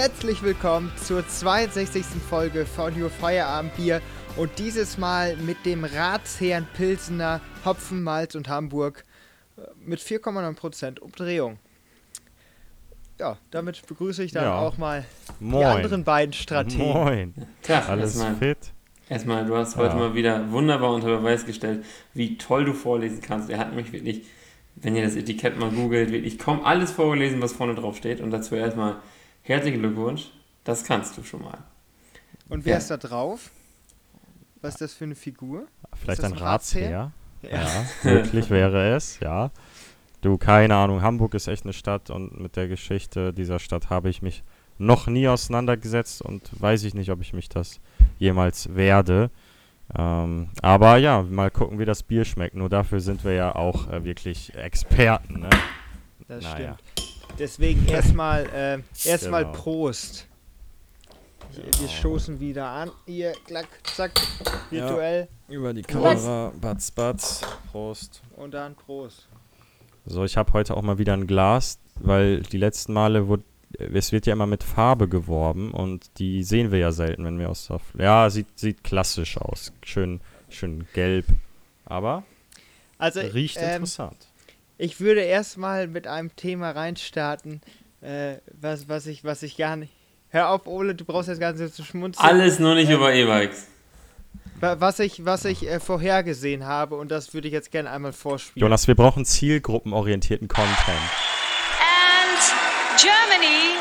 Herzlich willkommen zur 62. Folge von Your Feierabendbier und dieses Mal mit dem Ratsherrn Pilsener Hopfen, Malz und Hamburg äh, mit 4,9% Umdrehung. Ja, damit begrüße ich dann Ja. auch mal Moin. die anderen beiden Strategen. Moin. Tja, Alles erstmal, fit? erstmal, du hast heute Ja. mal wieder wunderbar unter Beweis gestellt, wie toll du vorlesen kannst. Er hat mich wirklich, wenn ihr das Etikett mal googelt, wirklich kaum alles vorgelesen, was vorne drauf steht. Und dazu erstmal herzlichen Glückwunsch. Das kannst du schon mal. Und wer Ja. ist da drauf? Was ist das für eine Figur? Vielleicht ein ein Ratsherr? Ratsherr? Ja, wirklich wäre es, ja. Du, keine Ahnung, Hamburg ist echt eine Stadt und mit der Geschichte dieser Stadt habe ich mich noch nie auseinandergesetzt und weiß ich nicht, ob ich mich das jemals werde. Ähm, aber ja, mal gucken, wie das Bier schmeckt. Nur dafür sind wir ja auch äh, wirklich Experten, ne? Das Naja. stimmt. Deswegen erstmal äh, erstmal Genau. Prost. Wir stoßen wieder an. Hier, klack, zack, virtuell Über die Kamera, batz, batz. Prost. und dann Prost. So, ich habe heute auch mal wieder ein Glas, weil die letzten Male wurde, es wird ja immer mit Farbe geworben und die sehen wir ja selten, wenn wir aus der, ja, sieht, sieht klassisch aus, schön, schön gelb, aber Also, riecht ähm, interessant. Ich würde erstmal mit einem Thema reinstarten, äh, was, was, ich, was ich gar nicht. Hör auf, Ole, du brauchst jetzt gar nicht so zu schmunzeln. Alles nur nicht Ähm, über E-Bikes. Wa- Was ich, was ich äh, vorhergesehen habe, und das würde ich jetzt gerne einmal vorspielen. Jonas, wir brauchen zielgruppenorientierten Content. And Germany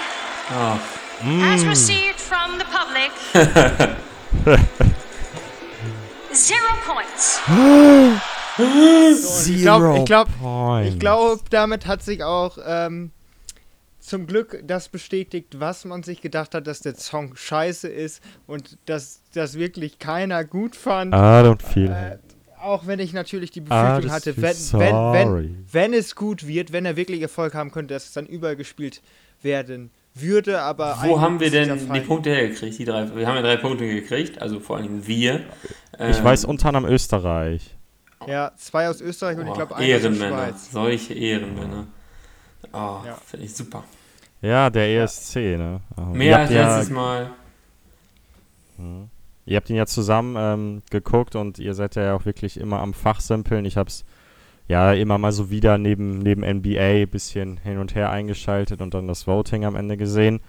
has Mm. received from the public zero points. ich glaube, ich glaub, glaube, damit hat sich auch ähm, zum Glück das bestätigt, was man sich gedacht hat, dass der Song scheiße ist und dass das wirklich keiner gut fand. I don't feel Äh, it. auch wenn ich natürlich die Befürchtung hatte, wenn, wenn, wenn, wenn es gut wird, wenn er wirklich Erfolg haben könnte, dass es dann überall gespielt werden würde, aber wo haben wir denn Fall- die Punkte hergekriegt? Die drei, wir haben ja drei Punkte gekriegt, also vor allem wir. Ich Ähm, weiß unter anderem Österreich. Ja, zwei aus Österreich und ich oh, glaube einer aus der Ehrenmänner. Schweiz. Solche Ehrenmänner. Oh, Ja. finde ich super. Ja, der ESC, ne? Ihr Mehr als ja- letztes Mal. Mhm. Ihr habt ihn ja zusammen ähm, geguckt und ihr seid ja auch wirklich immer am Fachsimpeln. Ich hab's ja immer mal so wieder neben, neben NBA bisschen hin und her eingeschaltet und dann das Voting am Ende gesehen.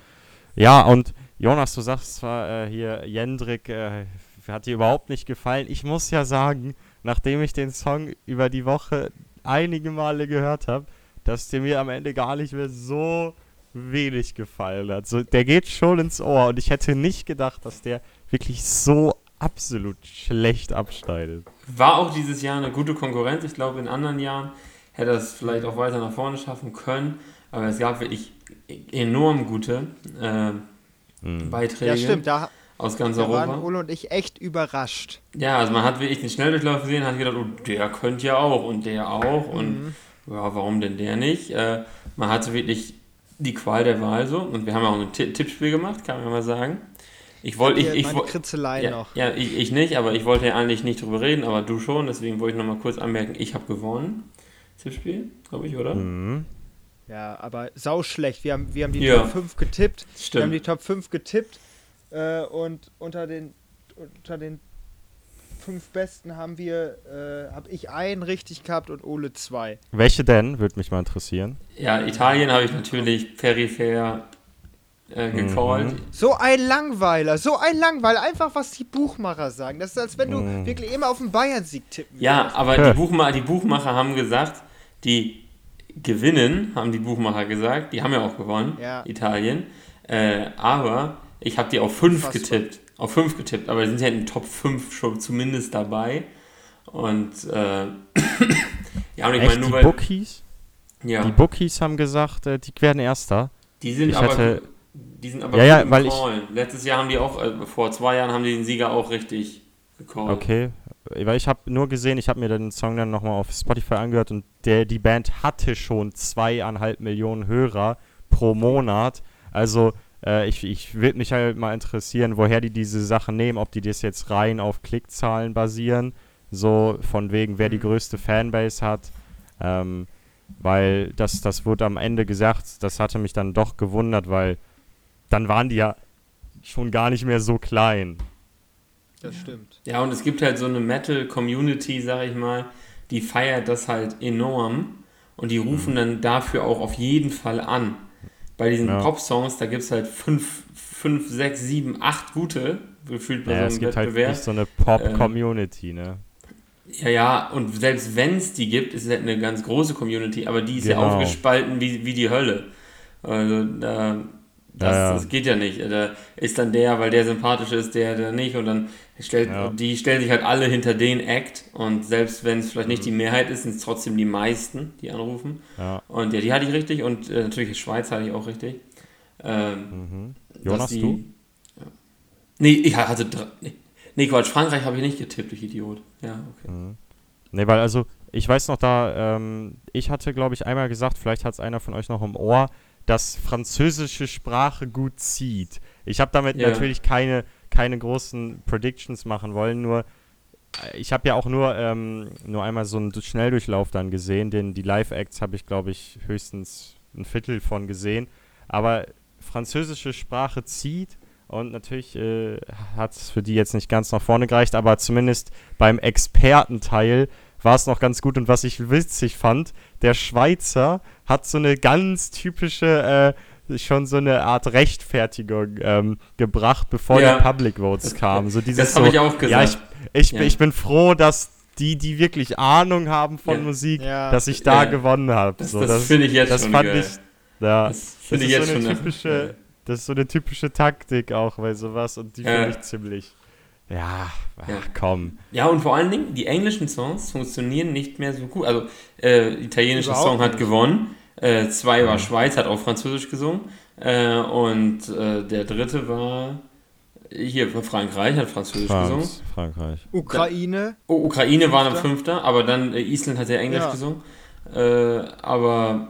Ja, und Jonas, du sagst zwar äh, hier, Jendrik äh, hat dir überhaupt nicht gefallen. Ich muss ja sagen, nachdem ich den Song über die Woche einige Male gehört habe, dass der mir am Ende gar nicht mehr so wenig gefallen hat. So, der geht schon ins Ohr und ich hätte nicht gedacht, dass der wirklich so absolut schlecht abschneidet. War auch dieses Jahr eine gute Konkurrenz. Ich glaube, in anderen Jahren hätte er es vielleicht auch weiter nach vorne schaffen können. Aber es gab wirklich enorm gute äh, Mhm. Beiträge Ja, stimmt, da, aus ganz da waren Europa. Ole und ich echt überrascht. Ja, also man hat wirklich den Schnelldurchlauf gesehen, hat gedacht, oh, der könnte ja auch und der auch und Mhm. ja, warum denn der nicht? Äh, man hatte wirklich die Qual der Wahl so und wir haben auch ein Ti- Tippspiel gemacht, kann man mal sagen. Ich wollte, ich, ich, woll- Kritzelei ja, noch. ja ich, ich nicht, aber ich wollte ja eigentlich nicht drüber reden, aber du schon, deswegen wollte ich nochmal kurz anmerken, ich habe gewonnen. Tippspiel, glaube ich, oder? Mhm. Ja, aber sau schlecht. Wir haben, wir haben die Ja. Top 5 getippt. Wir haben die Stimmt. Top 5 getippt. Äh, und unter den, unter den fünf Besten haben wir, äh, habe ich einen richtig gehabt und Ole zwei. Welche denn? Würde mich mal interessieren. Ja, Italien habe ich natürlich peripher äh, gecallt. So ein Langweiler, so ein Langweiler. Einfach, was die Buchmacher sagen. Das ist, als wenn du Mm. wirklich immer auf den Bayern-Sieg tippen Ja, würdest. aber Hä. die, Buchma die Buchmacher haben gesagt, die gewinnen, haben die Buchmacher gesagt. Die haben ja auch gewonnen, Ja. Italien. Äh, aber ich habe die auf 5 Unfassbar. getippt. Auf 5 getippt, aber die sind ja in den Top 5 schon zumindest dabei. Und äh, ja, und ich meine nur die weil. Bookies? ja, Die Bookies haben gesagt, äh, die werden Erster. die sind ich aber. hatte- die sind aber Ja, ja, weil ich-. Letztes Jahr haben die auch, äh, vor zwei Jahren haben die den Sieger auch richtig gecallt. Okay. Weil ich habe nur gesehen, ich habe mir den Song dann nochmal auf Spotify angehört und der, die Band hatte schon zweieinhalb Millionen Hörer pro Monat. Also äh, ich, ich würde mich halt mal interessieren, woher die diese Sachen nehmen, ob die das jetzt rein auf Klickzahlen basieren, so von wegen, wer die Mhm. größte Fanbase hat. Ähm, weil das, das wurde am Ende gesagt, das hatte mich dann doch gewundert, weil dann waren die ja schon gar nicht mehr so klein. Das stimmt. Ja, und es gibt halt so eine Metal-Community, sag ich mal, die feiert das halt enorm und die rufen dann dafür auch auf jeden Fall an. Bei diesen. Ja. Pop-Songs, da gibt es halt fünf, fünf, sechs, sieben, acht gute, gefühlt bei Ja, so es einem gibt halt nicht so eine Pop-Community, ne? Ja, ja, und selbst wenn es die gibt, ist es halt eine ganz große Community, aber die ist ja Genau. aufgespalten wie, wie die Hölle. Also da, das, Ja, ja. das geht ja nicht. Da ist dann der, weil der sympathisch ist, der, der nicht und dann stellt, Ja. die stellen sich halt alle hinter den Act und selbst wenn es vielleicht nicht die Mehrheit ist, sind es trotzdem die meisten, die anrufen. Und ja, die hatte ich richtig und äh, natürlich die Schweiz hatte ich auch richtig. Ähm, Jonas, dass die- du? Ja. Nee, ich hatte. Nee, nee Quatsch, Frankreich habe ich nicht getippt, ich Idiot. Ja, okay. Ne, weil also, ich weiß noch da, ähm, ich hatte, glaube ich, einmal gesagt, vielleicht hat es einer von euch noch im Ohr, dass französische Sprache gut zieht. Ich habe damit Ja. natürlich keine, keine großen Predictions machen wollen, nur äh, ich habe ja auch nur, ähm, nur einmal so einen Schnelldurchlauf dann gesehen, den die Live-Acts habe ich, glaube ich, höchstens ein Viertel von gesehen. Aber französische Sprache zieht und natürlich äh, hat es für die jetzt nicht ganz nach vorne gereicht, aber zumindest beim Expertenteil war es noch ganz gut. Und was ich witzig fand, der Schweizer hat so eine ganz typische, äh, schon so eine Art Rechtfertigung ähm, gebracht, bevor Ja. die Public Votes kamen. So dieses Das habe so, ich auch gesagt. Ja, ich, ich, Ja. ich bin froh, dass die, die wirklich Ahnung haben von Ja. Musik, Ja. dass ich da Ja. gewonnen habe. Das, So, das, finde ich jetzt das schon fand geil. ich, ja, das finde ich ist jetzt so eine schon typische, das ist so eine typische Taktik auch bei sowas und die Ja. finde ich ziemlich, ja, ach, Ja. komm. Ja, und vor allen Dingen, die englischen Songs funktionieren nicht mehr so gut. Also, äh, italienischer Überhaupt Song hat nicht. gewonnen. Äh, zwei war Schweiz, hat auch Französisch gesungen. Äh, und äh, der dritte war hier Frankreich, hat Französisch gesungen. Franz, Frankreich. Ukraine. Oh, Ukraine waren am Fünfter. Fünfter, aber dann äh, Island hat ja Englisch Ja. gesungen. Äh, aber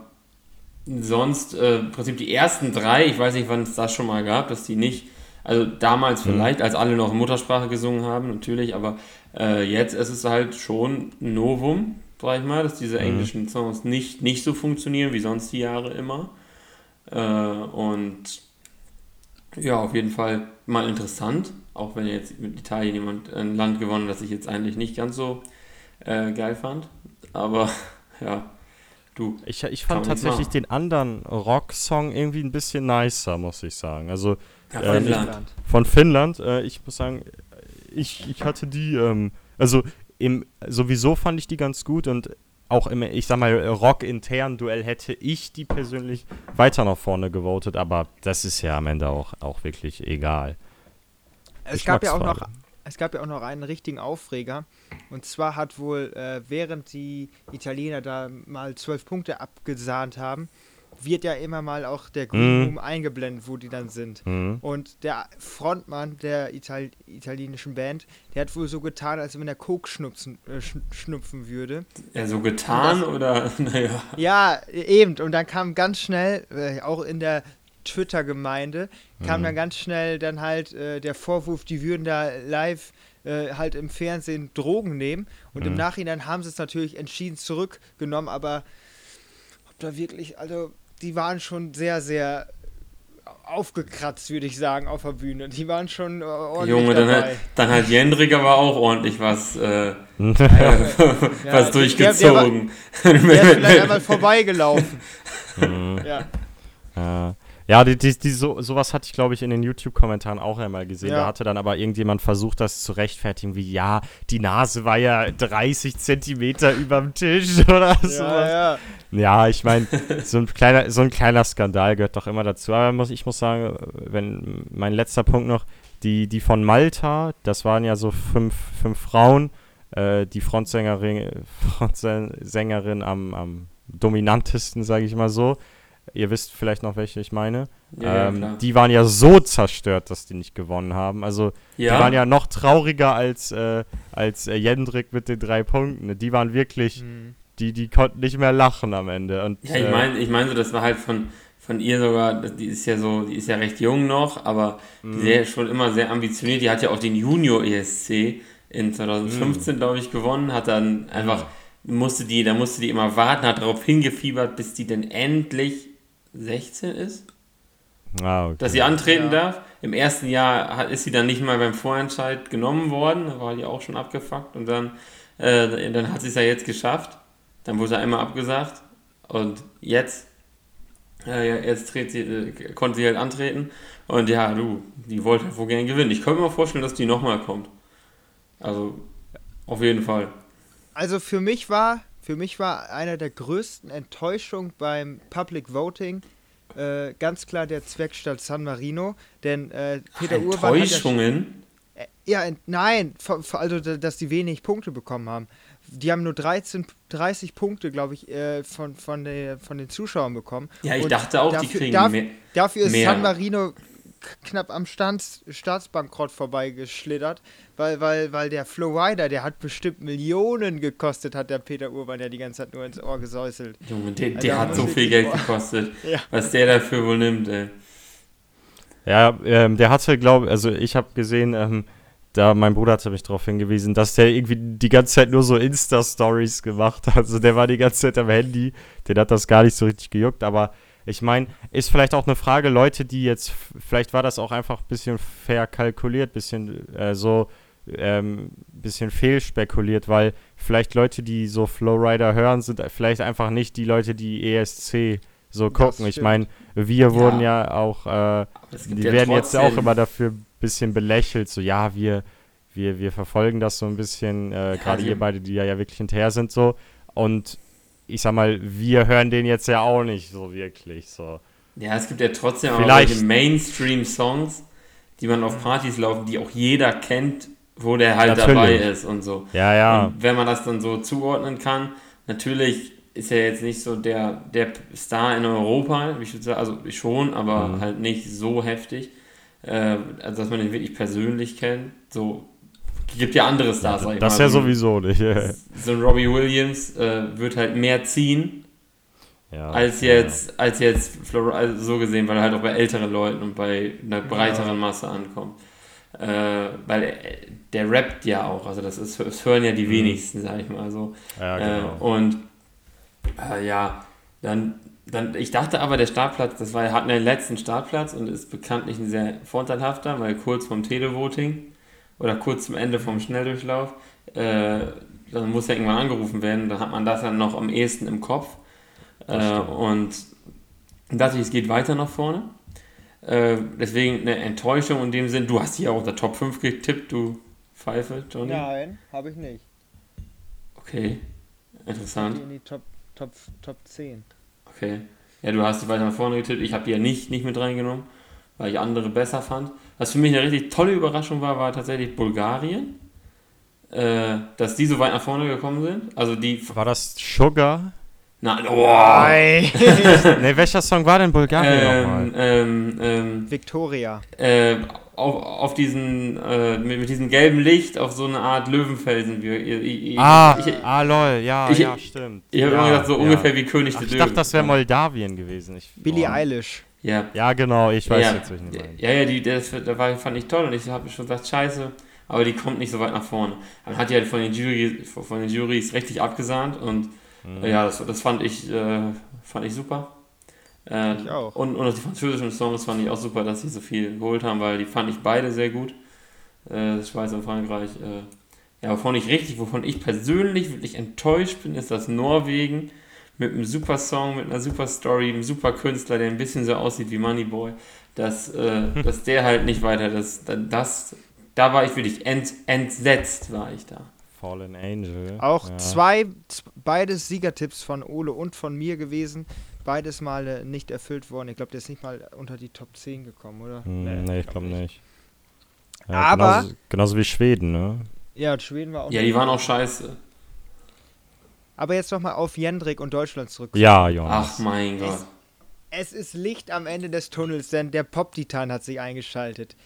sonst, äh, im Prinzip die ersten drei, ich weiß nicht, wann es das schon mal gab, dass die nicht, also damals vielleicht, als alle noch in Muttersprache gesungen haben, natürlich, aber äh, jetzt ist es halt schon ein Novum, sag ich mal, dass diese englischen Songs nicht, nicht so funktionieren wie sonst die Jahre immer. Äh, und ja, auf jeden Fall mal interessant, auch wenn jetzt mit Italien jemand ein Land gewonnen hat, das ich jetzt eigentlich nicht ganz so äh, geil fand. Aber ja, du. Ich, ich fand tatsächlich den anderen Rock-Song irgendwie ein bisschen nicer, muss ich sagen. Also Ja, Ähm, Finnland. von Finnland, äh, ich muss sagen, ich, ich hatte die, ähm, also im, sowieso fand ich die ganz gut und auch im, ich sag mal, Rock-internen Duell hätte ich die persönlich weiter nach vorne gewotet, aber das ist ja am Ende auch, auch wirklich egal. Es gab ja auch noch. Es gab ja auch noch einen richtigen Aufreger. Und zwar hat wohl, äh, während die Italiener da mal zwölf Punkte abgesahnt haben, wird ja immer mal auch der Green Mhm. Room eingeblendet, wo die dann sind. Mhm. Und der Frontmann der Ital italienischen Band, der hat wohl so getan, als wenn er Coke schnupfen, äh, sch schnupfen würde. Ja, so getan oder, naja. Ja, eben. Und dann kam ganz schnell, äh, auch in der Twitter-Gemeinde, kam dann ganz schnell dann halt äh, der Vorwurf, die würden da live äh, halt im Fernsehen Drogen nehmen. Und im Nachhinein haben sie es natürlich entschieden zurückgenommen, aber ob da wirklich, also die waren schon sehr, sehr aufgekratzt, würde ich sagen, auf der Bühne. Die waren schon äh, ordentlich Junge, dann dabei. hat, dann hat Jendrik aber auch ordentlich was, äh, Ja, was der- durchgezogen. Der ist vielleicht einmal vorbeigelaufen. ja. Ja, ja die, die, die, so, sowas hatte ich, glaube ich, in den YouTube-Kommentaren auch einmal gesehen. Ja. Da hatte dann aber irgendjemand versucht, das zu rechtfertigen, wie, ja, die Nase war ja 30 Zentimeter über dem Tisch oder sowas. Ja, ja. Ja, ich meine, so, ein kleiner, so ein kleiner Skandal gehört doch immer dazu. Aber muss, ich muss sagen, wenn mein letzter Punkt noch, die, die von Malta, das waren ja so fünf, fünf Frauen, äh, die Frontsängerin, Frontsängerin am, am dominantesten, sage ich mal so. Ihr wisst vielleicht noch, welche ich meine. Ja, ja, ähm, klar. die waren ja so zerstört, dass die nicht gewonnen haben. Also Ja. die waren ja noch trauriger als, äh, als äh, Jendrik mit den drei Punkten. Die waren wirklich, Hm. die, die konnten nicht mehr lachen am Ende. Und, Ja, ich äh, meine, ich meine, so, das war halt von, von ihr sogar, die ist ja so, die ist ja recht jung noch, aber Mhm. ja schon immer sehr ambitioniert. Die hat ja auch den Junior ESC in 2015, Mhm. glaube ich, gewonnen, hat dann einfach, musste die, da musste die immer warten, hat darauf hingefiebert, bis die denn endlich 16 ist. Ah, okay. dass sie antreten Ja. darf. Im ersten Jahr hat, ist sie dann nicht mal beim Vorentscheid genommen worden, da war die auch schon abgefuckt und dann, äh, dann hat sie es ja jetzt geschafft. Dann wurde er einmal abgesagt und jetzt, äh, ja, jetzt sie, äh, konnte sie halt antreten und ja, du, die wollte halt wohl gerne gewinnen. Ich könnte mir vorstellen, dass die nochmal kommt. Also, auf jeden Fall. Also für mich war, für mich war einer der größten Enttäuschungen beim Public Voting äh, ganz klar der Zweckstadt San Marino, denn äh, Peter Urban hat ja, Enttäuschungen. äh, ja ent- nein, also da- dass die wenig Punkte bekommen haben. Die haben nur 13, 30 Punkte, glaube ich, äh, von, von, der, von den Zuschauern bekommen. Ja, ich Und dachte auch, die dafür, kriegen darf- mehr. Dafür ist mehr. San Marino knapp am Staats Staatsbankrott vorbeigeschlittert, weil, weil, weil der Flowrider, der hat bestimmt Millionen gekostet, hat der Peter Urban ja die ganze Zeit nur ins Ohr gesäuselt. Junge, der, Alter, der hat muss so ich viel Geld gekostet. Ja. Was der dafür wohl nimmt, ey. Ja, ähm, der hatte, glaube also ich habe gesehen, ähm, da mein Bruder hatte mich darauf hingewiesen, dass der irgendwie die ganze Zeit nur so Insta-Stories gemacht hat. Also der war die ganze Zeit am Handy, den hat das gar nicht so richtig gejuckt, aber ich meine, ist vielleicht auch eine Frage, Leute, die jetzt, vielleicht war das auch einfach ein bisschen verkalkuliert, bisschen äh, so, ähm, bisschen fehlspekuliert, weil vielleicht Leute, die so Flowrider hören, sind vielleicht einfach nicht die Leute, die ESC so gucken. Ich meine, wir Ja. wurden ja auch äh, die ja werden jetzt auch immer dafür ein bisschen belächelt, so ja, wir, wir, wir verfolgen das so ein bisschen, äh, gerade ihr beide, die ja, ja wirklich hinterher sind, so. Und ich sag mal, wir hören den jetzt ja auch nicht so wirklich, so. Ja, es gibt ja trotzdem auch Vielleicht- solche Mainstream-Songs, die man auf Partys laufen, die auch jeder kennt, wo der halt Natürlich. dabei ist und so. Ja, ja. Und wenn man das dann so zuordnen kann, natürlich ist er jetzt nicht so der, der Star in Europa, ich würde sagen, also schon, aber Mhm. halt nicht so heftig, äh, also dass man ihn wirklich persönlich kennt. So gibt ja andere Stars, sag ich das mal. ja wie- sowieso nicht. So ein Robbie Williams äh, wird halt mehr ziehen, ja, als jetzt, als jetzt also so gesehen, weil er halt auch bei älteren Leuten und bei einer breiteren Masse ankommt. Äh, weil er, der rappt ja auch, also das, ist, das hören ja die wenigsten, sag ich mal so. Ja, Äh, genau. und äh, ja, dann, dann, ich dachte aber, der Startplatz, das war, er hat einen letzten Startplatz und ist bekanntlich ein sehr vorteilhafter, weil kurz vorm Televoting oder kurz zum Ende vom Schnelldurchlauf, äh, dann muss er irgendwann angerufen werden, dann hat man das dann noch am ehesten im Kopf. Äh, und dachte ich, es geht weiter nach vorne. Äh, deswegen eine Enttäuschung in dem Sinn, du hast hier auch unter Top 5 getippt, du Pfeife, Johnny. Nein, habe ich nicht. Okay, interessant. Die in die Top, Top, Top 10. Okay. Ja, du hast die weiter nach vorne getippt. Ich habe die ja nicht, nicht mit reingenommen, weil ich andere besser fand. Was für mich eine richtig tolle Überraschung war, war tatsächlich Bulgarien. Äh, dass die so weit nach vorne gekommen sind. Also die. War das Sugar? Nein, oh, Nein. ne, welcher Song war denn Bulgarien ähm, nochmal? ähm, ähm, Victoria. äh, auf, auf diesen, äh, mit, mit diesem gelben Licht auf so eine Art Löwenfelsen. Wie, ich ich, Ah, ich, ah, lol, ja, ich- ja, stimmt. ich habe ja, immer gedacht, so ja. ungefähr wie König Ach, der ich Löwen. dachte, das wäre Moldawien gewesen. Ich, Billie oh. Eilish. Ja, Ja, genau, ich weiß ja, jetzt, welchen. Ja, ja, die, das, das war, fand ich toll und ich habe schon gesagt, scheiße, aber die kommt nicht so weit nach vorne. Dann hat die halt von den, Jury, von den Jurys richtig abgesahnt und Mhm. ja, das, das fand ich, äh, fand ich super. Äh, Ich auch. Und, und auch die französischen Songs fand ich auch super, dass sie so viel geholt haben, weil die fand ich beide sehr gut. Äh, Schweiz und Frankreich. Äh, ja, wovon ich richtig, wovon ich persönlich wirklich enttäuscht bin, ist das Norwegen mit einem super Song, mit einer super Story, einem super Künstler, der ein bisschen so aussieht wie Moneyboy, dass, äh, dass der halt nicht weiter, das, das, da war ich wirklich ent, entsetzt, war ich da. Fallen Angel. Auch ja. zwei, beides Siegertipps von Ole und von mir gewesen. Beides mal äh, nicht erfüllt worden. Ich glaube, der ist nicht mal unter die Top 10 gekommen, oder? Hm, nee, ich glaube nicht. Ja, Aber- Genauso, genauso wie Schweden, ne? Ja, und Schweden war auch. Ja, die waren auch scheiße. Aber jetzt nochmal auf Jendrik und Deutschland zurück. Ja, Jonas. Ach mein Gott. Es ist Licht am Ende des Tunnels, denn der Pop-Titan hat sich eingeschaltet.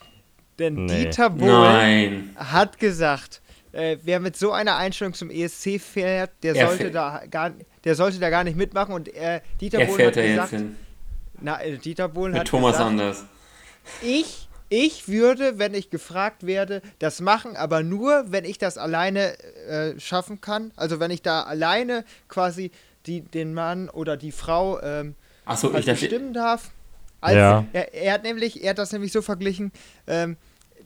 Denn Nee. Dieter Bohlen hat gesagt, äh, wer mit so einer Einstellung zum ESC fährt, der Er sollte fährt- da gar, der sollte da gar nicht mitmachen. Und äh, Dieter Er Bohlen fährt hat da gesagt, jetzt hin. na, äh, Dieter Bohlen Mit hat Thomas gesagt, Anders. ich, ich würde, wenn ich gefragt werde, das machen, aber nur, wenn ich das alleine äh, schaffen kann. Also wenn ich da alleine quasi die, den Mann oder die Frau ähm, ich halt bestimmen darf. Als, Ja. er, er hat nämlich, er hat das nämlich so verglichen, ähm,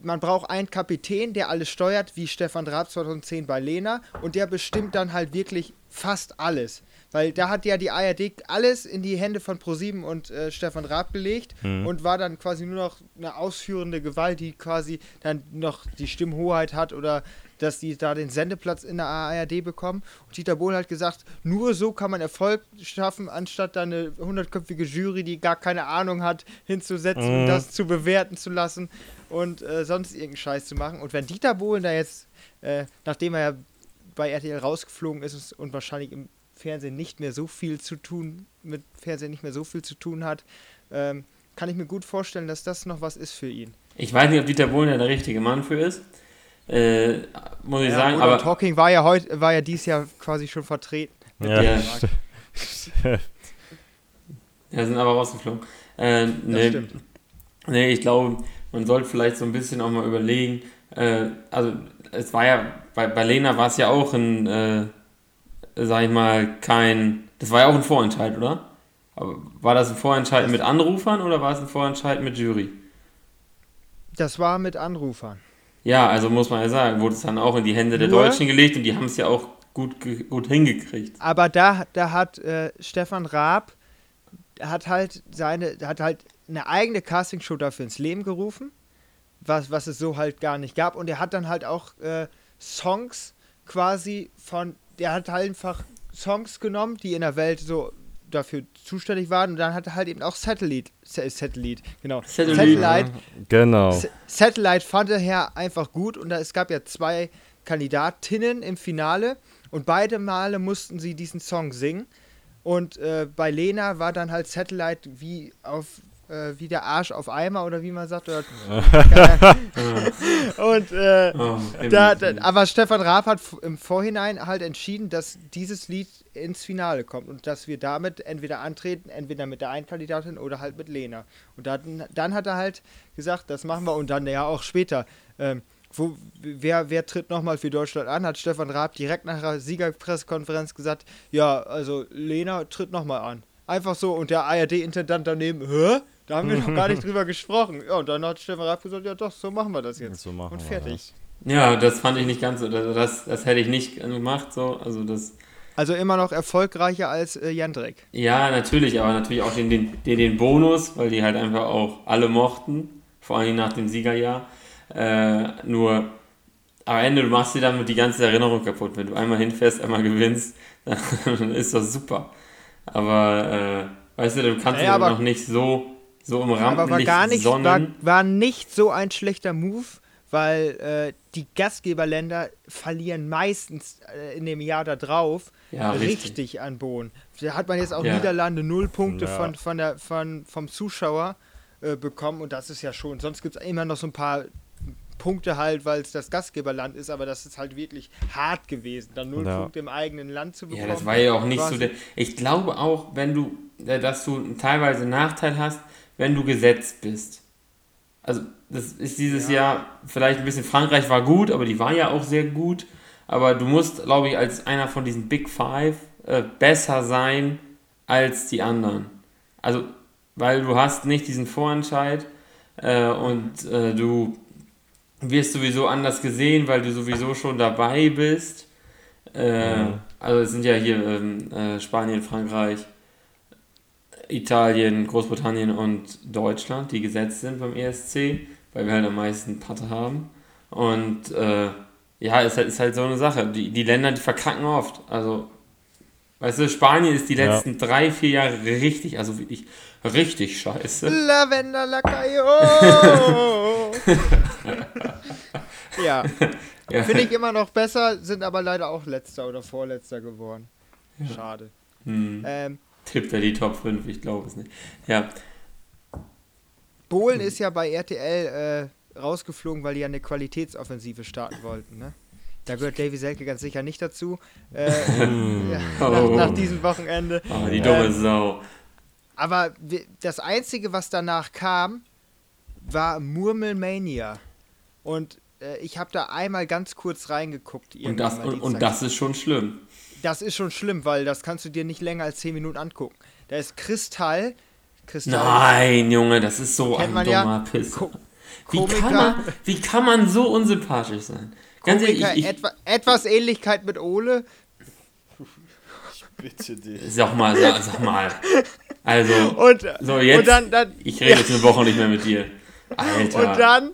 man braucht einen Kapitän, der alles steuert, wie Stefan Raab 2010 bei Lena, und der bestimmt dann halt wirklich fast alles. Weil da hat ja die ARD alles in die Hände von ProSieben und äh, Stefan Raab gelegt und war dann quasi nur noch eine ausführende Gewalt, die quasi dann noch die Stimmhoheit hat oder dass die da den Sendeplatz in der ARD bekommen. Und Dieter Bohlen hat gesagt, nur so kann man Erfolg schaffen, anstatt da eine hundertköpfige Jury, die gar keine Ahnung hat, hinzusetzen und das zu bewerten zu lassen und äh, sonst irgendeinen Scheiß zu machen. Und wenn Dieter Bohlen da jetzt, äh, nachdem er ja bei RTL rausgeflogen ist und wahrscheinlich im Fernsehen nicht mehr so viel zu tun, mit Fernsehen nicht mehr so viel zu tun hat, ähm, kann ich mir gut vorstellen, dass das noch was ist für ihn. Ich weiß nicht, ob Dieter Bohlen ja der richtige Mann für ist. Äh, muss ich sagen, aber. Talking war ja heute, war ja dieses Jahr quasi schon vertreten. Ja, Ja. Ja, sind aber rausgeflogen. Äh, Das nee, stimmt. nee, ich glaube, man sollte vielleicht so ein bisschen auch mal überlegen. Äh, also, es war ja, bei, bei Lena war es ja auch ein, äh, sag ich mal, kein. Das war ja auch ein Vorentscheid, oder? Aber war das ein Vorentscheid mit Anrufern oder war es ein Vorentscheid mit Jury? Das war mit Anrufern. Ja, also muss man ja sagen, wurde es dann auch in die Hände der Nur- Deutschen gelegt und die haben es ja auch gut, gut hingekriegt. Aber da, da hat äh, Stefan Raab hat halt seine, hat halt eine eigene Castingshow dafür ins Leben gerufen, was, was es so halt gar nicht gab. Und er hat dann halt auch äh, Songs quasi von, der hat halt einfach Songs genommen, die in der Welt so dafür zuständig waren. Und dann hat er halt eben auch Satellite, Sa- Satellite, genau, Satellite, Satellite genau. S- Satellite fand er her einfach gut und da, es gab ja zwei Kandidatinnen im Finale und beide Male mussten sie diesen Song singen. Und äh, bei Lena war dann halt Satellite wie auf äh, wie der Arsch auf Eimer oder wie man sagt. Oder, und äh, Oh, da, da, aber Stefan Raab hat im Vorhinein halt entschieden, dass dieses Lied ins Finale kommt und dass wir damit entweder antreten, entweder mit der einen Kandidatin oder halt mit Lena. Und dann, dann hat er halt gesagt, das machen wir und dann ja auch später. Ähm, wo, wer, wer tritt nochmal für Deutschland an? Hat Stefan Raab direkt nach der Siegerpressekonferenz gesagt, ja, also Lena tritt nochmal an. Einfach so und der ARD-Intendant daneben, hä? Da haben wir noch gar nicht drüber gesprochen. Ja, und dann hat Stefan Raab gesagt, ja doch, so machen wir das jetzt. So machen und fertig. Ja, das fand ich nicht ganz so. Das, das, das hätte ich nicht gemacht. So. Also das, Also immer noch erfolgreicher als äh, Jandrek. ja, natürlich, aber natürlich auch den, den, den, Bonus, weil die halt einfach auch alle mochten. Vor allem nach dem Siegerjahr. Äh, nur am Ende, du machst dir damit die ganze Erinnerung kaputt. Wenn du einmal hinfährst, einmal gewinnst, dann ist das super. Aber, äh, weißt du, du kannst Ja, ja, noch nicht so, so im Aber war Rampenlicht gar nicht, sonnen. war, war nicht so ein schlechter Move, weil äh, die Gastgeberländer verlieren meistens äh, in dem Jahr da drauf Ja, richtig. richtig. an Boden. Da hat man jetzt auch Ja. Niederlande null Punkte Ja. von, von der, von, vom Zuschauer äh, bekommen und das ist ja schon. Sonst gibt es immer noch so ein paar Punkte halt, weil es das Gastgeberland ist, aber das ist halt wirklich hart gewesen, dann null Ja. Punkte im eigenen Land zu bekommen. Ja, das war ja auch nicht so der. Ich glaube auch, wenn du, äh, dass du teilweise einen Nachteil hast, wenn du gesetzt bist. Also, das ist dieses Ja. Jahr vielleicht ein bisschen. Frankreich war gut, aber die war ja auch sehr gut. Aber du musst, glaube ich, als einer von diesen Big Five äh, besser sein als die anderen. Also, weil du hast nicht diesen Vorentscheid äh, und äh, du wirst sowieso anders gesehen, weil du sowieso schon dabei bist. Äh, Also es sind ja hier ähm, äh, Spanien, Frankreich, Italien, Großbritannien und Deutschland, die gesetzt sind beim ESC, weil wir halt am meisten Patte haben. Und äh, ja, es ist halt, ist halt so eine Sache. Die, die Länder, die verkacken oft. Also, weißt du, Spanien ist die Ja. letzten drei, vier Jahre richtig, also wirklich richtig scheiße. Lavender Lacayo! ja, Ja. finde ich immer noch besser, sind aber leider auch letzter oder vorletzter geworden. Schade. Hm. Ähm, Tippt er die Top 5? Ich glaube es nicht. Ja, Bohlen ist ja bei RTL äh, rausgeflogen, weil die ja eine Qualitätsoffensive starten wollten. Ne? Da gehört Davy Selke ganz sicher nicht dazu. Äh, ja, nach, Oh. nach diesem Wochenende. oh, die dumme Ähm, Sau. Aber das Einzige, was danach kam, war Murmelmania. Und äh, ich habe da einmal ganz kurz reingeguckt. Und das, und, und das ist schon schlimm. Das ist schon schlimm, weil das kannst du dir nicht länger als 10 Minuten angucken. Da ist Kristall Kristall. Nein, Junge, das ist so ein dummer ja. Pisser. Ko Wie kann, man, wie kann man so unsympathisch sein? Ganz ehrlich, Komiker, ich, ich, etwa, etwas Ähnlichkeit mit Ole. Bitte dich. sag mal, sag, sag mal. Also, Und, so jetzt, und dann, dann, ich rede jetzt eine Woche nicht mehr mit dir. Alter. Und dann,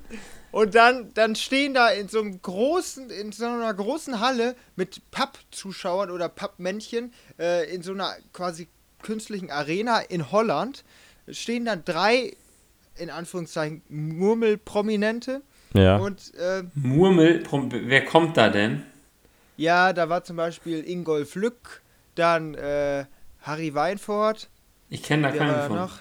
und dann, dann stehen da in so einem großen, in so einer großen Halle mit Pappzuschauern oder Pappmännchen äh, in so einer quasi künstlichen Arena in Holland stehen dann drei in Anführungszeichen Murmelprominente Ja. und äh, Murmel, wer kommt da denn? ja, da war zum Beispiel Ingolf Lück, dann äh, Harry Weinfurt, Ich kenne da keinen von. noch?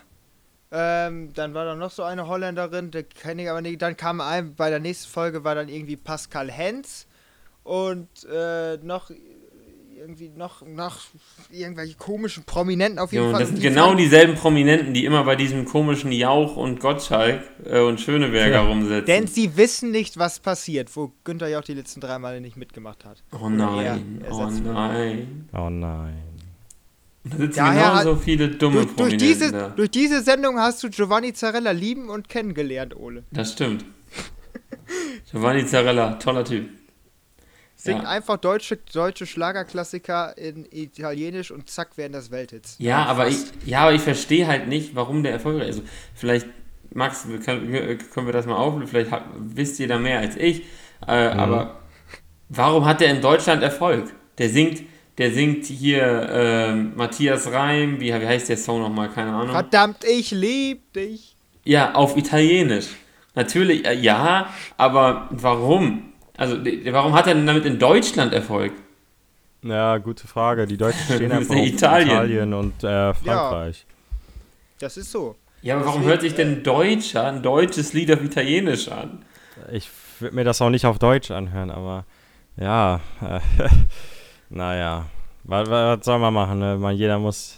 Ähm, dann war da noch so eine Holländerin, der kenne ich aber nicht. Dann kam ein, bei der nächsten Folge war dann irgendwie Pascal Hens und äh, noch irgendwie noch, noch irgendwelche komischen Prominenten auf jeden Ja, Fall. das sind die genau fanden- dieselben Prominenten, die immer bei diesem komischen Jauch und Gottschalk äh, und Schöneberger Ja. rumsitzen. Denn sie wissen nicht, was passiert, wo Günther ja auch die letzten drei Male nicht mitgemacht hat. oh nein, Ja, oh nein. Oh nein. Da sitzen Daher genauso viele dumme Durch, durch, diese, da. durch diese Sendung hast du Giovanni Zarella lieben und kennengelernt, Ole. Das stimmt. Giovanni Zarella, toller Typ. Singt Ja. einfach deutsche, deutsche Schlagerklassiker in Italienisch und zack werden das Welthits. Ja, aber ich, ja, aber ich verstehe halt nicht, warum der erfolgreich ist. Also, vielleicht, Max, können, können wir das mal auflösen, vielleicht wisst ihr da mehr als ich, äh, aber warum hat der in Deutschland Erfolg? Der singt, der singt hier ähm, Matthias Reim, wie, wie heißt der Song nochmal, keine Ahnung. Verdammt, ich lieb dich. Ja, auf Italienisch. Natürlich, äh, ja, aber warum? Also, warum hat er denn damit in Deutschland Erfolg? Ja, gute Frage. Die Deutschen stehen einfach auf in Italien. Italien und äh, Frankreich. Das ist so. Ja, aber warum Deswegen, hört sich denn ein Deutscher ein deutsches Lied auf Italienisch an? Ich würde mir das auch nicht auf Deutsch anhören, aber ja, äh, naja, was, was soll man machen? Ne? Man, jeder muss,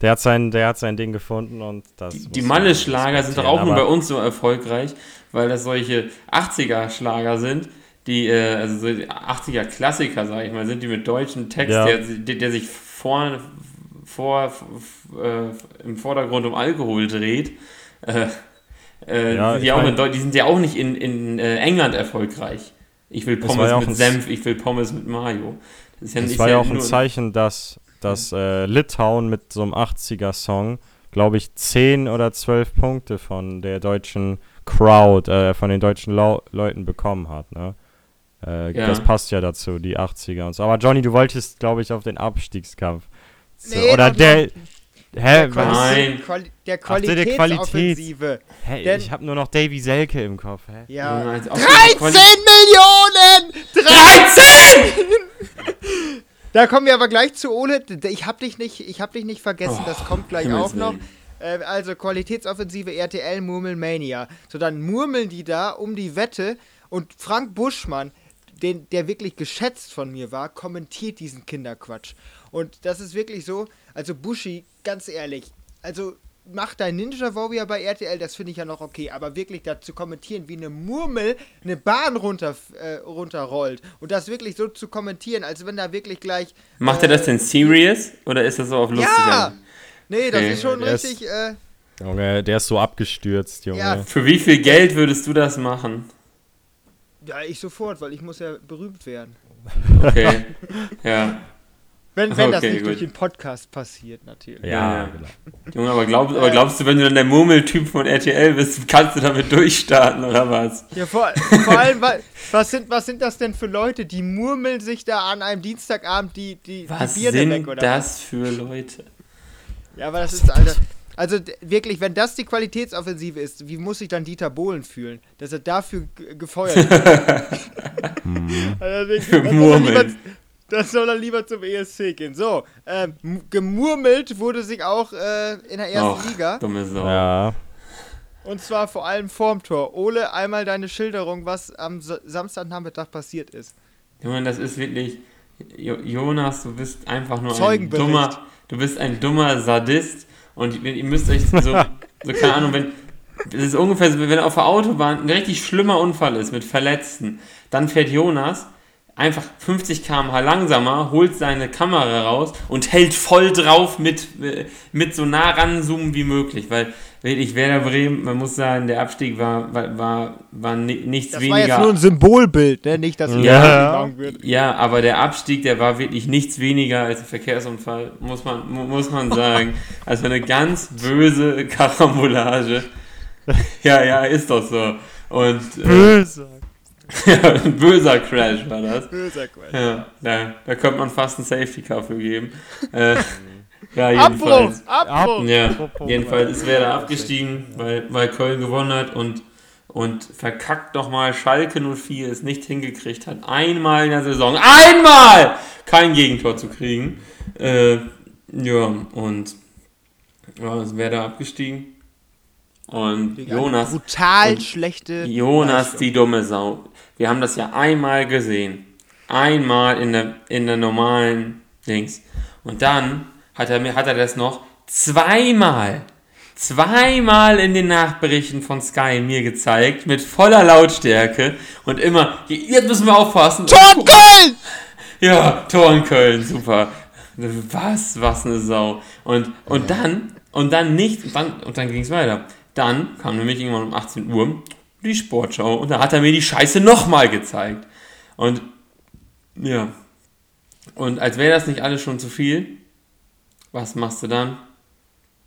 der hat, sein, der hat sein Ding gefunden und das. Die, die man Manne-Schlager sind doch auch nur bei uns so erfolgreich, weil das solche 80er-Schlager sind, die, äh, also so 80er-Klassiker, sag ich mal, sind die mit deutschem Text, Ja. der, der, der sich vor, vor, äh, im Vordergrund um Alkohol dreht. Äh, äh, Ja, die, sind ich ja auch mein- die sind ja auch nicht in, in äh, England erfolgreich. Ich will Pommes ja mit Senf, ich will Pommes mit Mayo. Das ja, Das war ja auch ein Zeichen, dass, dass äh, Litauen mit so einem 80er-Song, glaube ich, 10 oder 12 Punkte von der deutschen Crowd, äh, von den deutschen Lau Leuten bekommen hat. Ne? Äh, Ja. Das passt ja dazu, die 80er und so. Aber Johnny, du wolltest, glaube ich, auf den Abstiegskampf. So, Nee, oder der. Hä? Der, was? Nein. Quali der Qualitätsoffensive. Hä, denn- ich habe nur noch Davy Selke im Kopf. Hä? Ja. Junge, als ob- 13 Quali- Millionen! 13! Da kommen wir aber gleich zu Ole. Ich hab dich nicht, ich hab dich nicht vergessen, das kommt gleich auch noch. Äh, also Qualitätsoffensive RTL Murmelmania. So dann murmeln die da um die Wette und Frank Buschmann, den, der wirklich geschätzt von mir war, kommentiert diesen Kinderquatsch. Und das ist wirklich so, also Buschi, ganz ehrlich, also mach dein Ninja Warrior bei RTL, das finde ich ja noch okay, aber wirklich dazu kommentieren, wie eine Murmel eine Bahn runter, äh, runterrollt und das wirklich so zu kommentieren, als wenn da wirklich gleich Macht äh, er das denn serious oder ist das so auf lustig? Ja! Nee, das Okay. ist schon Der ist- richtig, äh, Junge, der ist so abgestürzt, Junge. Ja. Für wie viel Geld würdest du das machen? ja, ich sofort, weil ich muss ja berühmt werden. Okay. ja. Wenn, wenn das Okay, nicht gut. durch den Podcast passiert, natürlich. Ja, Ja. genau. Junge, aber, glaub, aber glaubst du, wenn du dann der Murmeltyp von RTL bist, kannst du damit durchstarten oder was? Ja, vor, vor allem, wa- was sind, was sind das denn für Leute, die murmeln sich da an einem Dienstagabend die, die, Was die Birne sind weg, oder? das für Leute? Ja, aber das ist, Alter. Also wirklich, wenn das die Qualitätsoffensive ist, wie muss sich dann Dieter Bohlen fühlen, dass er dafür gefeuert wird? also, Für das, soll das soll er lieber zum ESC gehen. So, ähm, gemurmelt wurde sich auch äh, in der ersten Och, Liga. dumme Sau. Ja, Und zwar vor allem vorm Tor. Ole, einmal deine Schilderung, was am Sa- Samstagnachmittag passiert ist. Junge, das ist wirklich. Jo Jonas, du bist einfach nur ein dummer. Du bist ein dummer Sadist. Und ihr ihr müsst euch so, so keine Ahnung, wenn. Das ist ungefähr so, wenn auf der Autobahn ein richtig schlimmer Unfall ist mit Verletzten, dann fährt Jonas einfach 50 km/h langsamer, holt seine Kamera raus und hält voll drauf mit, äh, mit so nah ranzoomen wie möglich, weil wirklich Werder Bremen, man muss sagen, der Abstieg war, war, war, war ni- nichts Das war jetzt weniger. nur ein Symbolbild, ne? Nicht, dass Ja. wird. ja, aber der Abstieg, der war wirklich nichts weniger als ein Verkehrsunfall, muss man, mu- muss man sagen. Also eine ganz böse Karambolage. Ja, ja, ist doch so. Und äh, Böser. Ja, ein böser Crash war das. Böser Quatsch. Ja, da, da könnte man fast ein Safety Car für geben. Äh, ja, jedenfalls. Abbruch! Ja, jedenfalls äh, ist Werder abgestiegen, weil, weil Köln gewonnen hat und, und verkackt nochmal Schalke 04 es nicht hingekriegt hat, einmal in der Saison, einmal kein Gegentor zu kriegen. Äh, ja, und ja, ist Werder abgestiegen. Und eine Jonas, Brutal und schlechte. Jonas, Leistung. die dumme Sau. Wir haben das ja einmal gesehen. Einmal in der, in der normalen Dings. Und dann hat er, mir- hat er das noch zweimal, zweimal in den Nachberichten von Sky mir gezeigt, mit voller Lautstärke. Und immer, jetzt müssen wir aufpassen. Tor Köln! Ja, Tor in Köln, super. Was, was eine Sau. Und, und dann, und dann nicht, und dann, und dann ging es weiter. Dann kam nämlich irgendwann um 18 Uhr die Sportschau und da hat er mir die Scheiße nochmal gezeigt. Und, ja. Und als wäre das nicht alles schon zu viel, was machst du dann?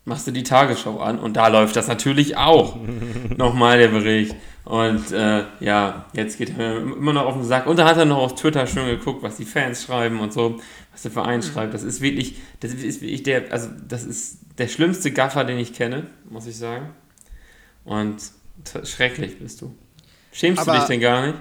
Machst du die Tagesschau an und da läuft das natürlich auch. Nochmal der Bericht. Und äh, ja, jetzt geht er mir immer noch auf den Sack. Und da hat er noch auf Twitter schön geguckt, was die Fans schreiben und so, was der Verein schreibt. Das ist wirklich, das ist wirklich der, also das ist der schlimmste Gaffer, den ich kenne, muss ich sagen. Und schrecklich bist du. Schämst du Aber- dich denn gar nicht?